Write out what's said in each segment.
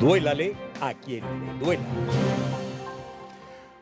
Duélale a quien le duela.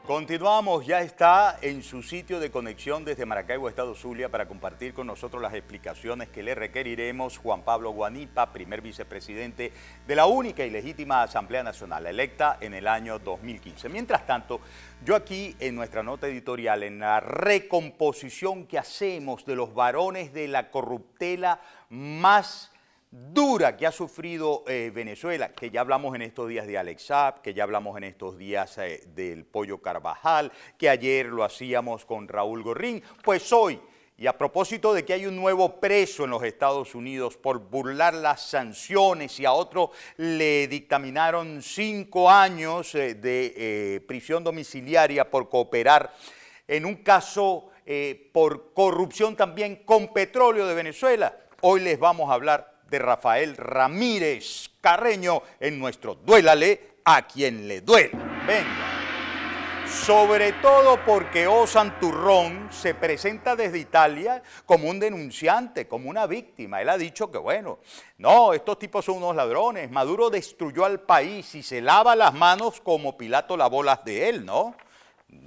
Continuamos, ya está en su sitio de conexión desde Maracaibo, Estado Zulia, para compartir con nosotros las explicaciones que le requeriremos Juan Pablo Guanipa, primer vicepresidente de la única y legítima Asamblea Nacional, electa en el año 2015. Mientras tanto, yo aquí en nuestra nota editorial, en la recomposición que hacemos de los varones de la corruptela más dura que ha sufrido eh, Venezuela, que ya hablamos en estos días de Alex Saab, que ya hablamos en estos días eh, del Pollo Carvajal, que ayer lo hacíamos con Raúl Gorrín, pues hoy, y a propósito de que hay un nuevo preso en los Estados Unidos por burlar las sanciones y a otro le dictaminaron cinco años eh, de prisión domiciliaria por cooperar en un caso por corrupción también con petróleo de Venezuela. Hoy les vamos a hablar de Rafael Ramírez Carreño en nuestro Duélale a quien le duela. Venga. Sobre todo porque O Santurrón se presenta desde Italia como un denunciante, como una víctima. Él ha dicho que, bueno, no, estos tipos son unos ladrones. Maduro destruyó al país y se lava las manos como Pilato lavó las de él, ¿no?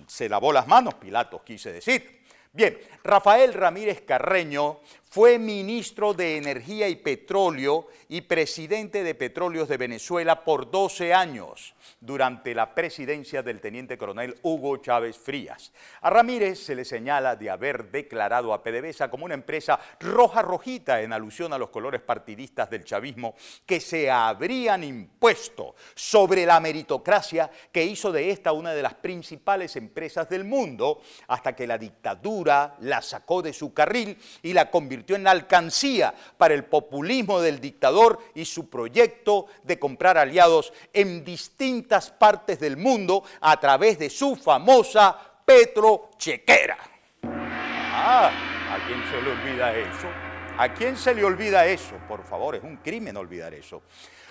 Se lavó las manos, Pilato quise decir. Bien, Rafael Ramírez Carreño fue ministro de Energía y Petróleo y presidente de Petróleos de Venezuela por 12 años durante la presidencia del teniente coronel Hugo Chávez Frías. A Ramírez se le señala de haber declarado a PDVSA como una empresa roja rojita en alusión a los colores partidistas del chavismo que se habrían impuesto sobre la meritocracia que hizo de esta una de las principales empresas del mundo hasta que la dictadura la sacó de su carril y la convirtió en alcancía para el populismo del dictador y su proyecto de comprar aliados en distintas partes del mundo a través de su famosa petrochequera. Ah, ¿a quién se le olvida eso? ¿A quién se le olvida eso? Por favor, es un crimen olvidar eso.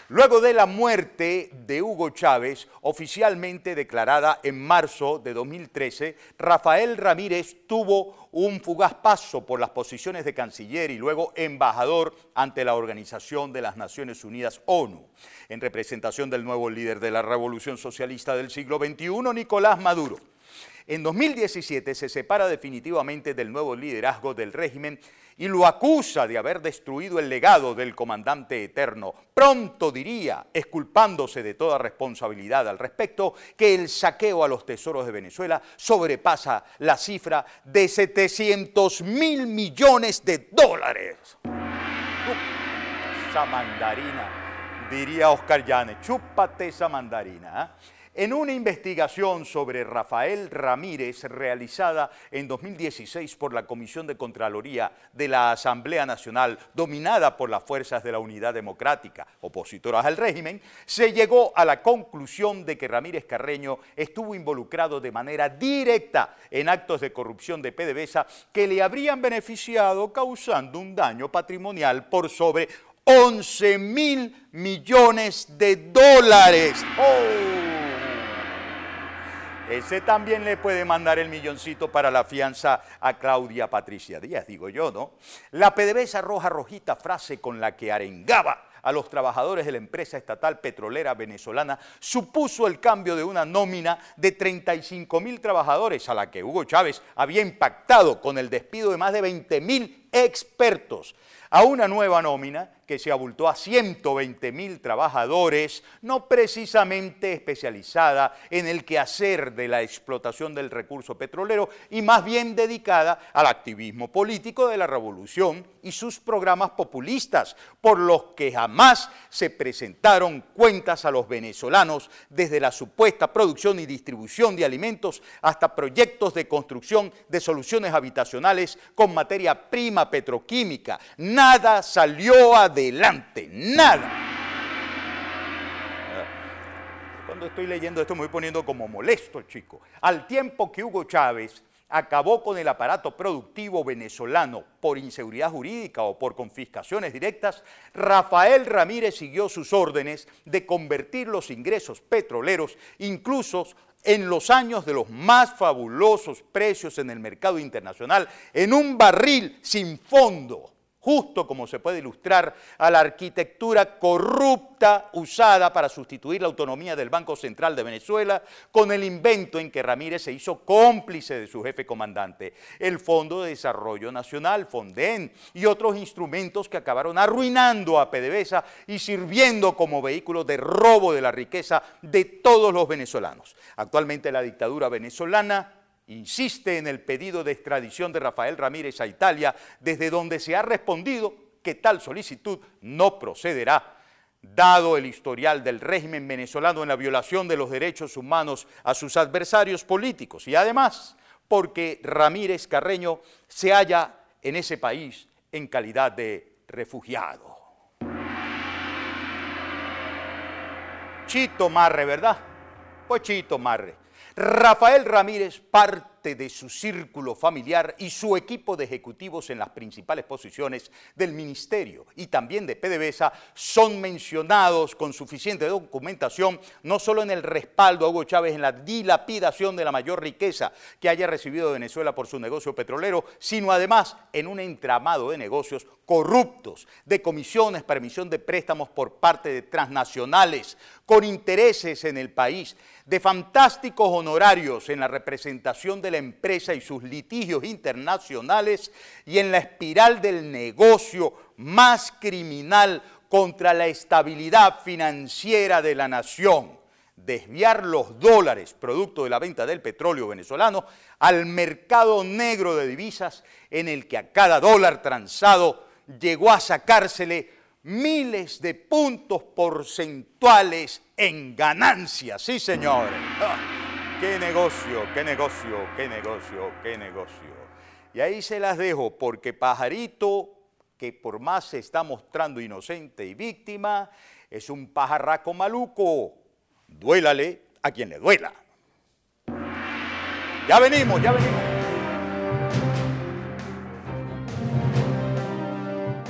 Luego de la muerte de Hugo Chávez, oficialmente declarada en marzo de 2013, Rafael Ramírez tuvo un fugaz paso por las posiciones de canciller y luego embajador ante la Organización de las Naciones Unidas ONU, en representación del nuevo líder de la Revolución Socialista del siglo XXI, Nicolás Maduro. En 2017 se separa definitivamente del nuevo liderazgo del régimen y lo acusa de haber destruido el legado del comandante eterno. Pronto diría, esculpándose de toda responsabilidad al respecto, que el saqueo a los tesoros de Venezuela sobrepasa la cifra de 700 mil millones de dólares. esa mandarina, diría Oscar Llanes, chúpate esa mandarina. ¿eh? En una investigación sobre Rafael Ramírez realizada en 2016 por la Comisión de Contraloría de la Asamblea Nacional, dominada por las fuerzas de la Unidad Democrática, opositoras al régimen, se llegó a la conclusión de que Ramírez Carreño estuvo involucrado de manera directa en actos de corrupción de PDVSA que le habrían beneficiado causando un daño patrimonial por sobre 11 mil millones de dólares. ¡Oh! Ese también le puede mandar el milloncito para la fianza a Claudia Patricia Díaz, digo yo, ¿no? La PDVSA roja rojita frase con la que arengaba a los trabajadores de la empresa estatal petrolera venezolana supuso el cambio de una nómina de 35 mil trabajadores a la que Hugo Chávez había impactado con el despido de más de 20 mil expertos a una nueva nómina que se abultó a 120 mil trabajadores, no precisamente especializada en el quehacer de la explotación del recurso petrolero y más bien dedicada al activismo político de la revolución y sus programas populistas, por los que jamás se presentaron cuentas a los venezolanos desde la supuesta producción y distribución de alimentos hasta proyectos de construcción de soluciones habitacionales con materia prima petroquímica. Nada salió adelante, nada. Cuando estoy leyendo esto me voy poniendo como molesto, chico. Al tiempo que Hugo Chávez acabó con el aparato productivo venezolano por inseguridad jurídica o por confiscaciones directas, Rafael Ramírez siguió sus órdenes de convertir los ingresos petroleros, incluso en los años de los más fabulosos precios en el mercado internacional, en un barril sin fondo justo como se puede ilustrar a la arquitectura corrupta usada para sustituir la autonomía del Banco Central de Venezuela con el invento en que Ramírez se hizo cómplice de su jefe comandante, el Fondo de Desarrollo Nacional, FONDEN, y otros instrumentos que acabaron arruinando a PDVSA y sirviendo como vehículo de robo de la riqueza de todos los venezolanos. Actualmente la dictadura venezolana insiste en el pedido de extradición de Rafael Ramírez a Italia, desde donde se ha respondido que tal solicitud no procederá, dado el historial del régimen venezolano en la violación de los derechos humanos a sus adversarios políticos y además porque Ramírez Carreño se halla en ese país en calidad de refugiado. Chito Marre, ¿verdad? Pues Chito Marre. Rafael Ramírez de su círculo familiar y su equipo de ejecutivos en las principales posiciones del Ministerio y también de PDVSA son mencionados con suficiente documentación no solo en el respaldo a Hugo Chávez en la dilapidación de la mayor riqueza que haya recibido Venezuela por su negocio petrolero, sino además en un entramado de negocios corruptos, de comisiones, permisión de préstamos por parte de transnacionales, con intereses en el país, de fantásticos honorarios en la representación de la empresa y sus litigios internacionales y en la espiral del negocio más criminal contra la estabilidad financiera de la nación, desviar los dólares producto de la venta del petróleo venezolano al mercado negro de divisas en el que a cada dólar transado llegó a sacársele miles de puntos porcentuales en ganancias. Sí, señores. Qué negocio, qué negocio, qué negocio, qué negocio. Y ahí se las dejo porque Pajarito, que por más se está mostrando inocente y víctima, es un pajarraco maluco. Duélale a quien le duela. Ya venimos, ya venimos.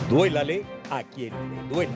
Duélale a quien le duela.